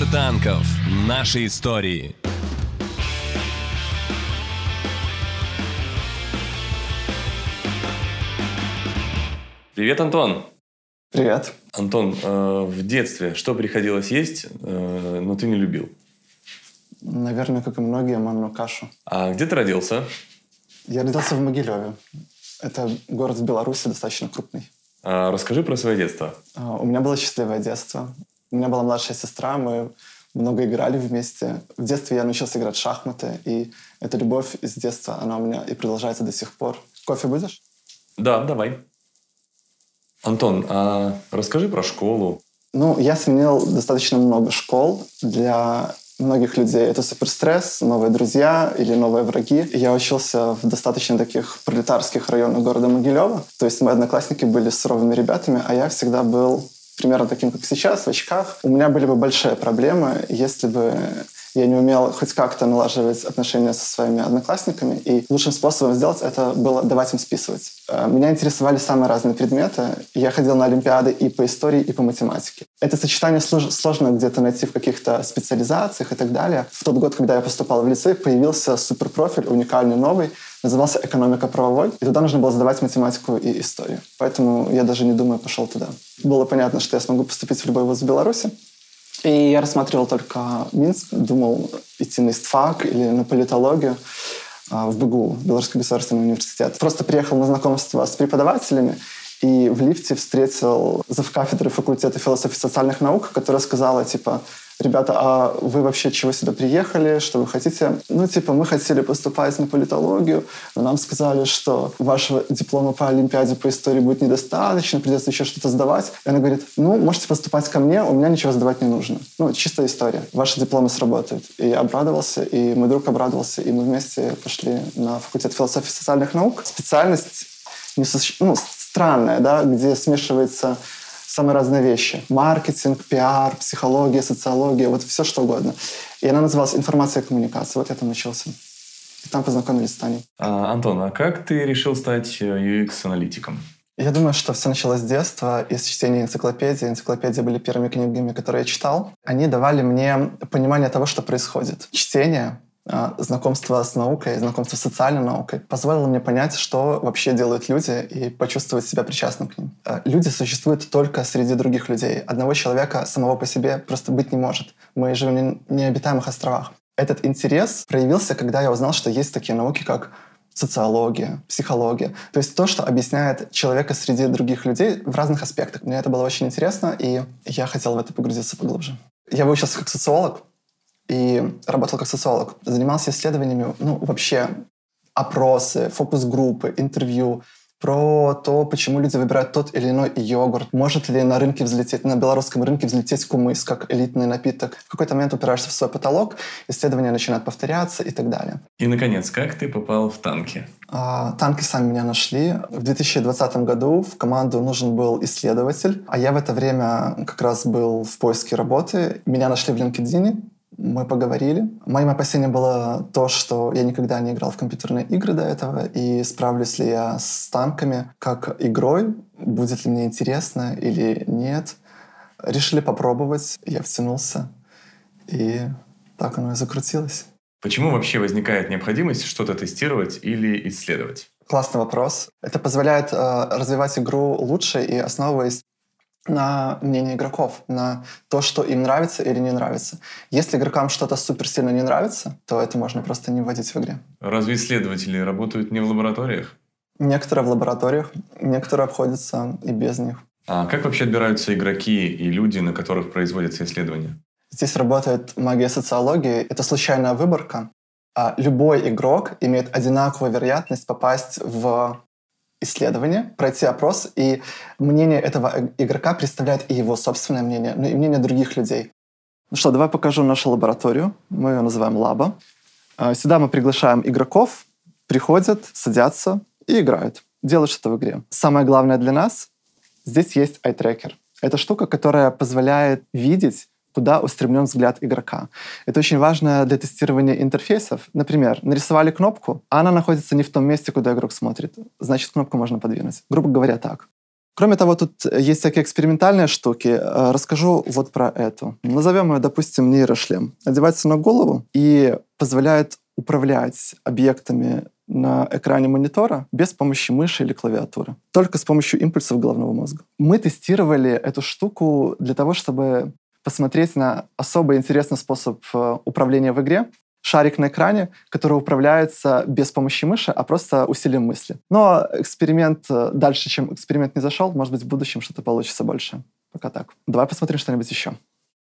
Мир танков. Наши истории. Привет, Антон. Привет. Антон, э, в детстве что приходилось есть, э, но ты не любил? Наверное, как и многие, манную кашу. А где ты родился? Я родился в Могилеве. Это город в Беларуси, достаточно крупный. А, расскажи про свое детство. А, у меня было счастливое детство. У меня была младшая сестра, мы много играли вместе. В детстве я научился играть в шахматы, и эта любовь с детства, она у меня и продолжается до сих пор. Кофе будешь? Да, давай. Антон, а расскажи про школу. Ну, я сменил достаточно много школ. Для многих людей это суперстресс, новые друзья или новые враги. Я учился в достаточно таких пролетарских районах города Могилева. То есть мои одноклассники были суровыми ребятами, а я всегда был примерно таким, как сейчас, в очках. У меня были бы большие проблемы, если бы я не умел хоть как-то налаживать отношения со своими одноклассниками, и лучшим способом сделать это было давать им списывать. Э, меня интересовали самые разные предметы. Я ходил на олимпиады и по истории, и по математике. Это сочетание сложно где-то найти в каких-то специализациях и так далее. В тот год, когда я поступал в лицей, появился суперпрофиль, уникальный, новый, назывался «Экономика правовой», и туда нужно было сдавать математику и историю. Поэтому я даже не думаю, пошел туда. Было понятно, что я смогу поступить в любой вуз в Беларуси, и я рассматривал только Минск, думал идти на истфак или на политологию а, в БГУ, Белорусский государственный университет. Просто приехал на знакомство с преподавателями, и в лифте встретил завкафедры факультета философии и социальных наук, которая сказала, типа, ребята, а вы вообще чего сюда приехали, что вы хотите? Ну, типа, мы хотели поступать на политологию, но нам сказали, что вашего диплома по Олимпиаде по истории будет недостаточно, придется еще что-то сдавать. И она говорит, ну, можете поступать ко мне, у меня ничего сдавать не нужно. Ну, чистая история. Ваши дипломы сработают. И я обрадовался, и мой друг обрадовался, и мы вместе пошли на факультет философии и социальных наук. Специальность не со... ну, странная, да, где смешивается самые разные вещи. Маркетинг, пиар, психология, социология, вот все что угодно. И она называлась «Информация и коммуникация». Вот я там учился. И там познакомились с Таней. А, Антон, а как ты решил стать э, UX-аналитиком? Я думаю, что все началось с детства, из чтения энциклопедии. Энциклопедии были первыми книгами, которые я читал. Они давали мне понимание того, что происходит. Чтение знакомство с наукой, знакомство с социальной наукой позволило мне понять, что вообще делают люди и почувствовать себя причастным к ним. А, люди существуют только среди других людей. Одного человека самого по себе просто быть не может. Мы живем в необитаемых островах. Этот интерес проявился, когда я узнал, что есть такие науки, как социология, психология. То есть то, что объясняет человека среди других людей в разных аспектах. Мне это было очень интересно, и я хотел в это погрузиться поглубже. Я выучился как социолог, и работал как социолог. Занимался исследованиями, ну, вообще опросы, фокус-группы, интервью про то, почему люди выбирают тот или иной йогурт. Может ли на рынке взлететь, на белорусском рынке взлететь кумыс, как элитный напиток. В какой-то момент упираешься в свой потолок, исследования начинают повторяться и так далее. И, наконец, как ты попал в танки? А, танки сами меня нашли. В 2020 году в команду нужен был исследователь, а я в это время как раз был в поиске работы. Меня нашли в LinkedIn, мы поговорили. Моим опасением было то, что я никогда не играл в компьютерные игры до этого, и справлюсь ли я с танками как игрой, будет ли мне интересно или нет. Решили попробовать, я втянулся, и так оно и закрутилось. Почему вообще возникает необходимость что-то тестировать или исследовать? Классный вопрос. Это позволяет э, развивать игру лучше и основываясь на мнение игроков, на то, что им нравится или не нравится. Если игрокам что-то супер сильно не нравится, то это можно просто не вводить в игре. Разве исследователи работают не в лабораториях? Некоторые в лабораториях, некоторые обходятся и без них. А как вообще отбираются игроки и люди, на которых производятся исследования? Здесь работает магия социологии. Это случайная выборка. А любой игрок имеет одинаковую вероятность попасть в исследование, пройти опрос, и мнение этого игрока представляет и его собственное мнение, но и мнение других людей. Ну что, давай покажу нашу лабораторию. Мы ее называем лаба. А, сюда мы приглашаем игроков, приходят, садятся и играют. Делают что-то в игре. Самое главное для нас — здесь есть tracker. Это штука, которая позволяет видеть куда устремлен взгляд игрока. Это очень важно для тестирования интерфейсов. Например, нарисовали кнопку, а она находится не в том месте, куда игрок смотрит. Значит, кнопку можно подвинуть. Грубо говоря, так. Кроме того, тут есть всякие экспериментальные штуки. Э, расскажу вот про эту. Назовем ее, допустим, нейрошлем. Одевается на голову и позволяет управлять объектами на экране монитора без помощи мыши или клавиатуры. Только с помощью импульсов головного мозга. Мы тестировали эту штуку для того, чтобы посмотреть на особо интересный способ э, управления в игре. Шарик на экране, который управляется без помощи мыши, а просто усилием мысли. Но эксперимент э, дальше, чем эксперимент не зашел, может быть, в будущем что-то получится больше. Пока так. Давай посмотрим что-нибудь еще.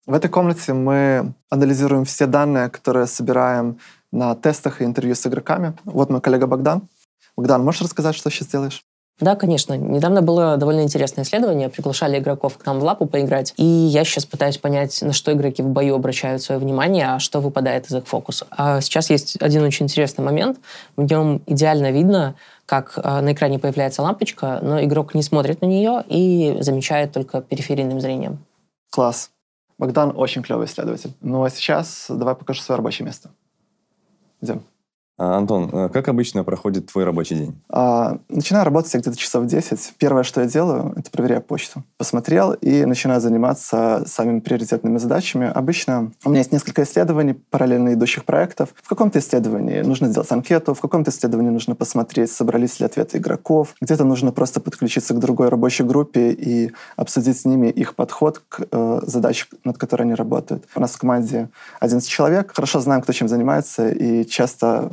В этой комнате мы анализируем все данные, которые собираем на тестах и интервью с игроками. Вот мой коллега Богдан. Богдан, можешь рассказать, что сейчас делаешь? Да, конечно. Недавно было довольно интересное исследование. Приглашали игроков к нам в лапу поиграть. И я сейчас пытаюсь понять, на что игроки в бою обращают свое внимание, а что выпадает из их фокуса. А сейчас есть один очень интересный момент. В нем идеально видно, как а, на экране появляется лампочка, но игрок не смотрит на нее и замечает только периферийным зрением. Класс. Богдан очень клевый исследователь. Ну а сейчас давай покажу свое рабочее место. Идем. А, Антон, э, как обычно проходит твой рабочий день? А, начинаю работать где-то часов 10. Первое, что я делаю, это проверяю почту. Посмотрел и начинаю заниматься самыми приоритетными задачами. Обычно у меня есть несколько исследований, параллельно идущих проектов. В каком-то исследовании нужно сделать анкету, в каком-то исследовании нужно посмотреть, собрались ли ответы игроков. Где-то нужно просто подключиться к другой рабочей группе и обсудить с ними их подход к э, задаче, над которой они работают. У нас в команде 11 человек. Хорошо знаем, кто чем занимается, и часто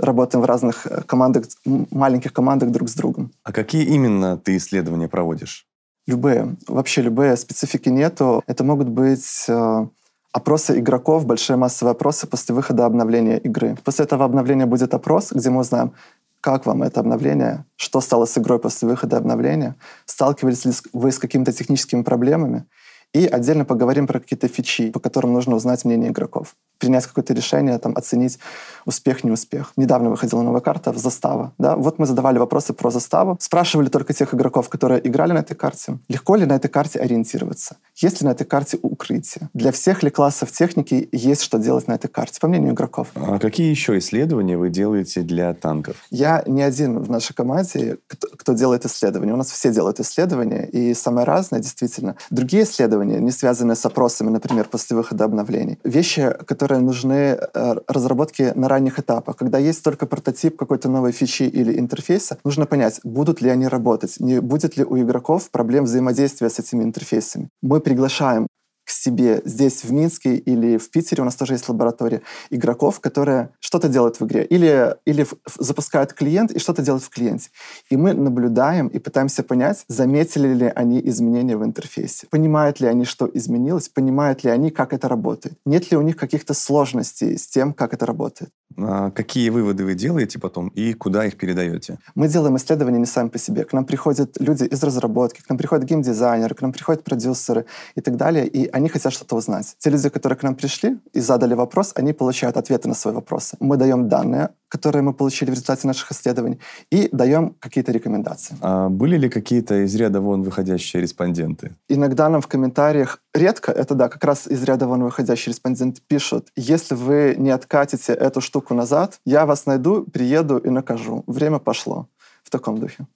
работаем в разных э, командах, маленьких командах друг с другом. А какие именно ты исследования проводишь? Любые. Вообще любые. Специфики нету. Это могут быть э, опросы игроков, большие массовые опросы после выхода обновления игры. После этого обновления будет опрос, где мы узнаем, как вам это обновление, что стало с игрой после выхода обновления, сталкивались ли вы с какими-то техническими проблемами, и отдельно поговорим про какие-то фичи, по которым нужно узнать мнение игроков принять какое-то решение, там, оценить успех, неуспех. Недавно выходила новая карта «Застава». Да? Вот мы задавали вопросы про «Заставу», спрашивали только тех игроков, которые играли на этой карте, легко ли на этой карте ориентироваться, есть ли на этой карте укрытие, для всех ли классов техники есть что делать на этой карте, по мнению игроков. А какие еще исследования вы делаете для танков? Я не один в нашей команде, кто, кто делает исследования. У нас все делают исследования, и самое разное, действительно. Другие исследования, не связанные с опросами, например, после выхода обновлений. Вещи, которые нужны э, разработки на ранних этапах. Когда есть только прототип какой-то новой фичи или интерфейса, нужно понять, будут ли они работать, не будет ли у игроков проблем взаимодействия с этими интерфейсами. Мы приглашаем к себе здесь, в Минске или в Питере, у нас тоже есть лаборатория, игроков, которые что-то делают в игре. Или, или запускают клиент и что-то делают в клиенте. И мы наблюдаем и пытаемся понять, заметили ли они изменения в интерфейсе. Понимают ли они, что изменилось, понимают ли они, как это работает. Нет ли у них каких-то сложностей с тем, как это работает. А какие выводы вы делаете потом и куда их передаете? Мы делаем исследования не сами по себе. К нам приходят люди из разработки, к нам приходят геймдизайнеры, к нам приходят продюсеры и так далее, и они хотят что-то узнать. Те люди, которые к нам пришли и задали вопрос, они получают ответы на свои вопросы. Мы даем данные, которые мы получили в результате наших исследований, и даем какие-то рекомендации. А были ли какие-то из ряда вон выходящие респонденты? Иногда нам в комментариях, редко, это да, как раз из ряда вон выходящие респонденты пишут, если вы не откатите эту штуку назад, я вас найду, приеду и накажу. Время пошло. В таком духе.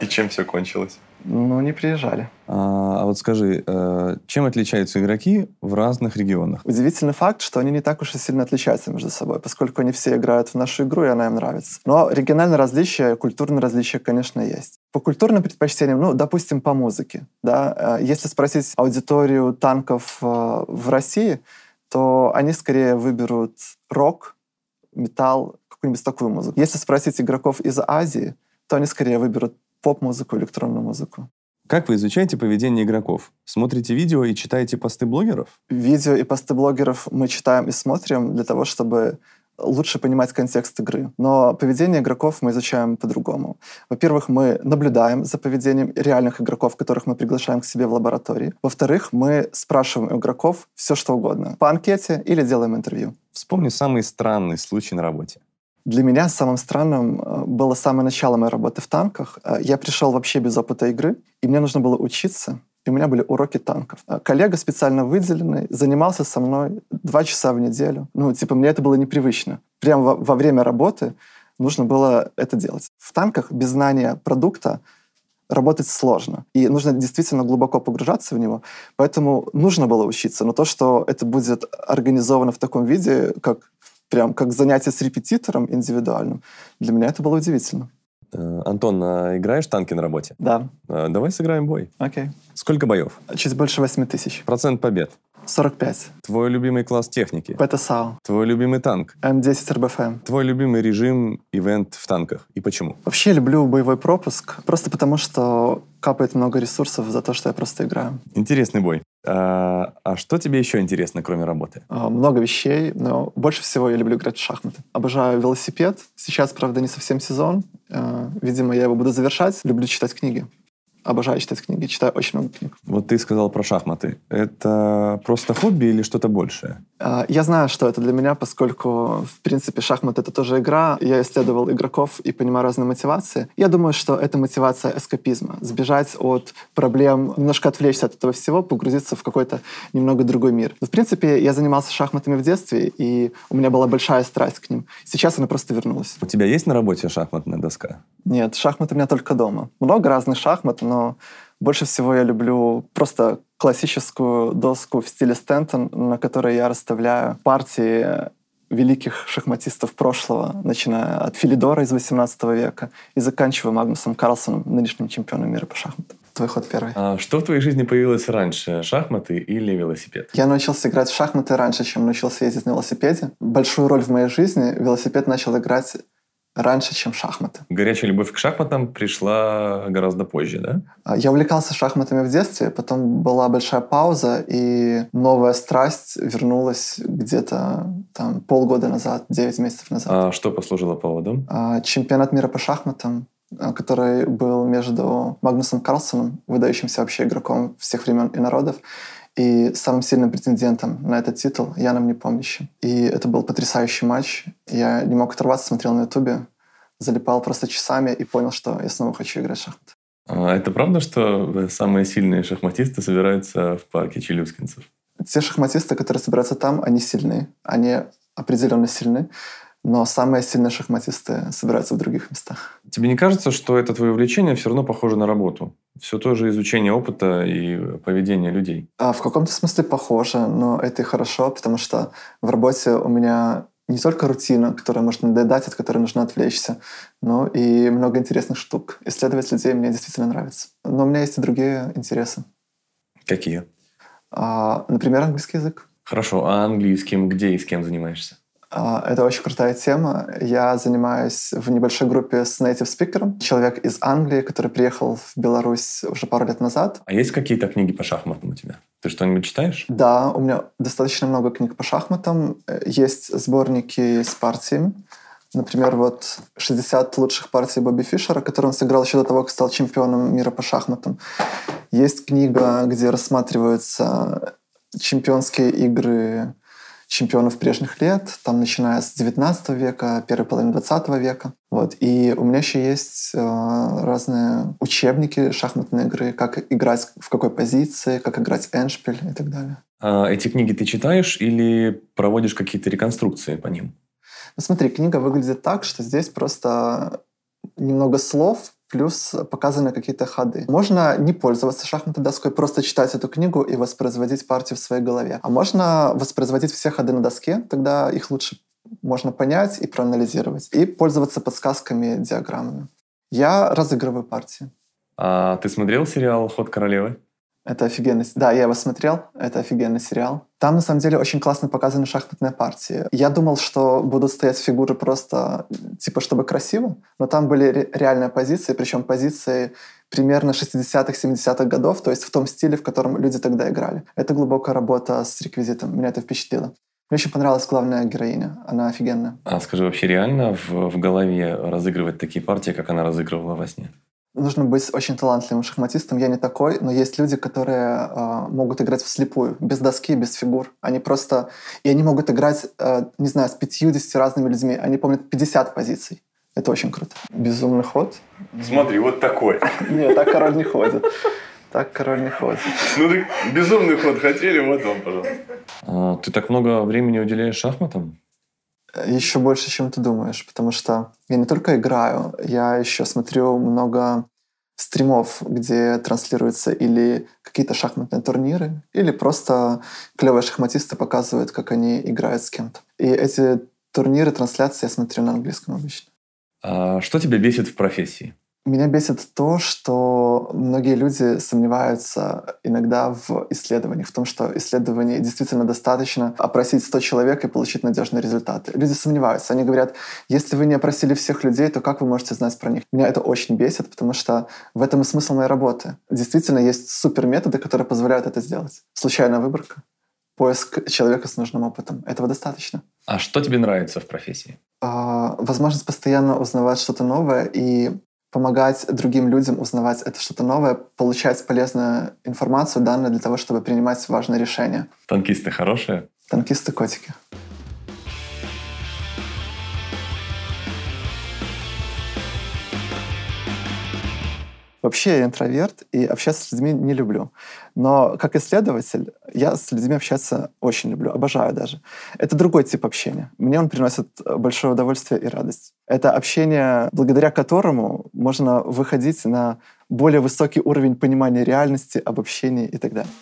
И чем все кончилось? Ну, не приезжали. А, а вот скажи, э, чем отличаются игроки в разных регионах? Удивительный факт, что они не так уж и сильно отличаются между собой, поскольку они все играют в нашу игру, и она им нравится. Но региональные различия, культурные различия, конечно, есть. По культурным предпочтениям, ну, допустим, по музыке. Да? Э, если спросить аудиторию танков э, в России, то они скорее выберут рок, металл, какую-нибудь такую музыку. Если спросить игроков из Азии, то они скорее выберут поп-музыку, электронную музыку. Как вы изучаете поведение игроков? Смотрите видео и читаете посты блогеров? Видео и посты блогеров мы читаем и смотрим для того, чтобы лучше понимать контекст игры. Но поведение игроков мы изучаем по-другому. Во-первых, мы наблюдаем за поведением реальных игроков, которых мы приглашаем к себе в лаборатории. Во-вторых, мы спрашиваем у игроков все, что угодно. По анкете или делаем интервью. Вспомни самый странный случай на работе. Для меня самым странным э, было самое начало моей работы в танках. Э, я пришел вообще без опыта игры, и мне нужно было учиться, и у меня были уроки танков. Э, коллега специально выделенный занимался со мной два часа в неделю. Ну, типа, мне это было непривычно. Прямо во, во время работы нужно было это делать. В танках без знания продукта работать сложно. И нужно действительно глубоко погружаться в него. Поэтому нужно было учиться. Но то, что это будет организовано в таком виде, как прям как занятие с репетитором индивидуальным, для меня это было удивительно. Э, Антон, а играешь танки на работе? Да, Э, Давай сыграем бой. окей. Сколько боев? Чуть больше 8 тысяч. Процент побед. 45. Твой любимый класс техники. ПТСАУ. Твой любимый танк. М10 РБФМ. Твой любимый режим, ивент в танках. И почему? Вообще люблю боевой пропуск, просто потому что капает много ресурсов за то, что я просто играю. Интересный бой. А, а что тебе еще интересно, кроме работы? А, Много вещей, но больше всего я люблю играть в шахматы. Обожаю велосипед. Сейчас, правда, не совсем сезон. Э, Видимо, я его буду завершать. Люблю читать книги. Обожаю читать книги. Читаю очень много книг. Вот ты сказал про шахматы. Это просто хобби или что-то большее? А, Я знаю, что это для меня, поскольку, в принципе, шахмат — это тоже игра. Я исследовал игроков и понимаю разные мотивации. Я думаю, что это мотивация эскапизма. Сбежать от проблем, немножко отвлечься от этого всего, погрузиться в какой-то немного другой мир. Но, в принципе, я занимался шахматами в детстве, и у меня была большая страсть к ним. Сейчас она просто вернулась. У тебя есть на работе шахматная доска? Нет, шахматы у меня только дома. Много разных шахмат, но больше всего я люблю просто классическую доску в стиле Стентон, на которой я расставляю партии великих шахматистов прошлого, начиная от Филидора из 18 века и заканчивая Магнусом Карлсоном, нынешним чемпионом мира по шахматам. Твой ход первый. А что в твоей жизни появилось раньше, шахматы или велосипед? Я научился играть в шахматы раньше, чем научился ездить на велосипеде. Большую роль в моей жизни велосипед начал играть раньше, чем шахматы. Горячая любовь к шахматам пришла гораздо позже, да? А, Я увлекался шахматами в детстве, потом была большая пауза, и новая страсть вернулась где-то там полгода назад, 9 месяцев назад. А что послужило поводом? А, Чемпионат мира по шахматам, а, который был между Магнусом Карлсоном, выдающимся вообще игроком всех времен и народов, и самым сильным претендентом на этот титул, Яном Непомнящим. И это был потрясающий матч. Я не мог оторваться, смотрел на ютубе, залипал просто часами и понял, что я снова хочу играть в шахматы. А это правда, что самые сильные шахматисты собираются в парке челюскинцев? Те шахматисты, которые собираются там, они сильны. Они определенно сильны. Но самые сильные шахматисты собираются в других местах. Тебе не кажется, что это твое увлечение все равно похоже на работу? Все то же изучение опыта и поведения людей. А в каком-то смысле похоже, но это и хорошо, потому что в работе у меня не только рутина, которая может надоедать, от которой нужно отвлечься, но и много интересных штук. Исследовать людей мне действительно нравится. Но у меня есть и другие интересы. Какие? А, например, английский язык. Хорошо, а английским где и с кем занимаешься? А, Это очень крутая тема. Я занимаюсь в небольшой группе с native спикером. Человек из Англии, который приехал в Беларусь уже пару лет назад. А есть какие-то книги по шахматам у тебя? Ты что-нибудь читаешь? Да, у меня достаточно много книг по шахматам. Есть сборники с партиями. Например, вот 60 лучших партий Бобби Фишера, которые он сыграл еще до того, как стал чемпионом мира по шахматам. Есть книга, где рассматриваются чемпионские игры чемпионов прежних лет, там начиная с 19 века, первой половины 20 века. Вот. И у меня еще есть э, разные учебники шахматной игры, как играть в какой позиции, как играть эндшпиль и так далее. А эти книги ты читаешь или проводишь какие-то реконструкции по ним? Ну, смотри, книга выглядит так, что здесь просто немного слов, плюс показаны какие-то ходы. Можно не пользоваться шахматной доской, просто читать эту книгу и воспроизводить партию в своей голове. А можно воспроизводить все ходы на доске, тогда их лучше можно понять и проанализировать. И пользоваться подсказками, диаграммами. Я разыгрываю партии. А ты смотрел сериал «Ход королевы»? Это офигенный... Да, я его смотрел. Это офигенный сериал. Там, на самом деле, очень классно показаны шахматные партии. Я думал, что будут стоять фигуры просто, типа, чтобы красиво, но там были ре- реальные позиции, причем позиции примерно 60-х, 70-х годов, то есть в том стиле, в котором люди тогда играли. Это глубокая работа с реквизитом. Меня это впечатлило. Мне очень понравилась главная героиня. Она офигенная. А скажи, вообще реально в, в голове разыгрывать такие партии, как она разыгрывала во сне? Нужно быть очень талантливым шахматистом. Я не такой, но есть люди, которые э, могут играть вслепую, без доски, без фигур. Они просто... И они могут играть, э, не знаю, с 50 разными людьми. Они помнят 50 позиций. Это очень круто. Безумный ход. Смотри, вот такой. Нет, так король не ходит. Так король не ходит. Ну ты безумный ход хотели, вот он, пожалуйста. А, ты так много времени уделяешь шахматам? Еще больше, чем ты думаешь, потому что я не только играю, я еще смотрю много стримов, где транслируются или какие-то шахматные турниры, или просто клевые шахматисты показывают, как они играют с кем-то. И эти турниры, трансляции я смотрю на английском обычно. А что тебя бесит в профессии? Меня бесит то, что многие люди сомневаются иногда в исследованиях, в том, что исследований действительно достаточно опросить 100 человек и получить надежные результаты. Люди сомневаются. Они говорят, если вы не опросили всех людей, то как вы можете знать про них? Меня это очень бесит, потому что в этом и смысл моей работы. Действительно, есть суперметоды, которые позволяют это сделать. Случайная выборка, поиск человека с нужным опытом. Этого достаточно. А что тебе нравится в профессии? А, возможность постоянно узнавать что-то новое и помогать другим людям узнавать это что-то новое, получать полезную информацию, данные для того, чтобы принимать важные решения. Танкисты хорошие? Танкисты котики. Вообще я интроверт и общаться с людьми не люблю. Но как исследователь я с людьми общаться очень люблю, обожаю даже. Это другой тип общения. Мне он приносит большое удовольствие и радость. Это общение, благодаря которому можно выходить на более высокий уровень понимания реальности, обобщения и так далее.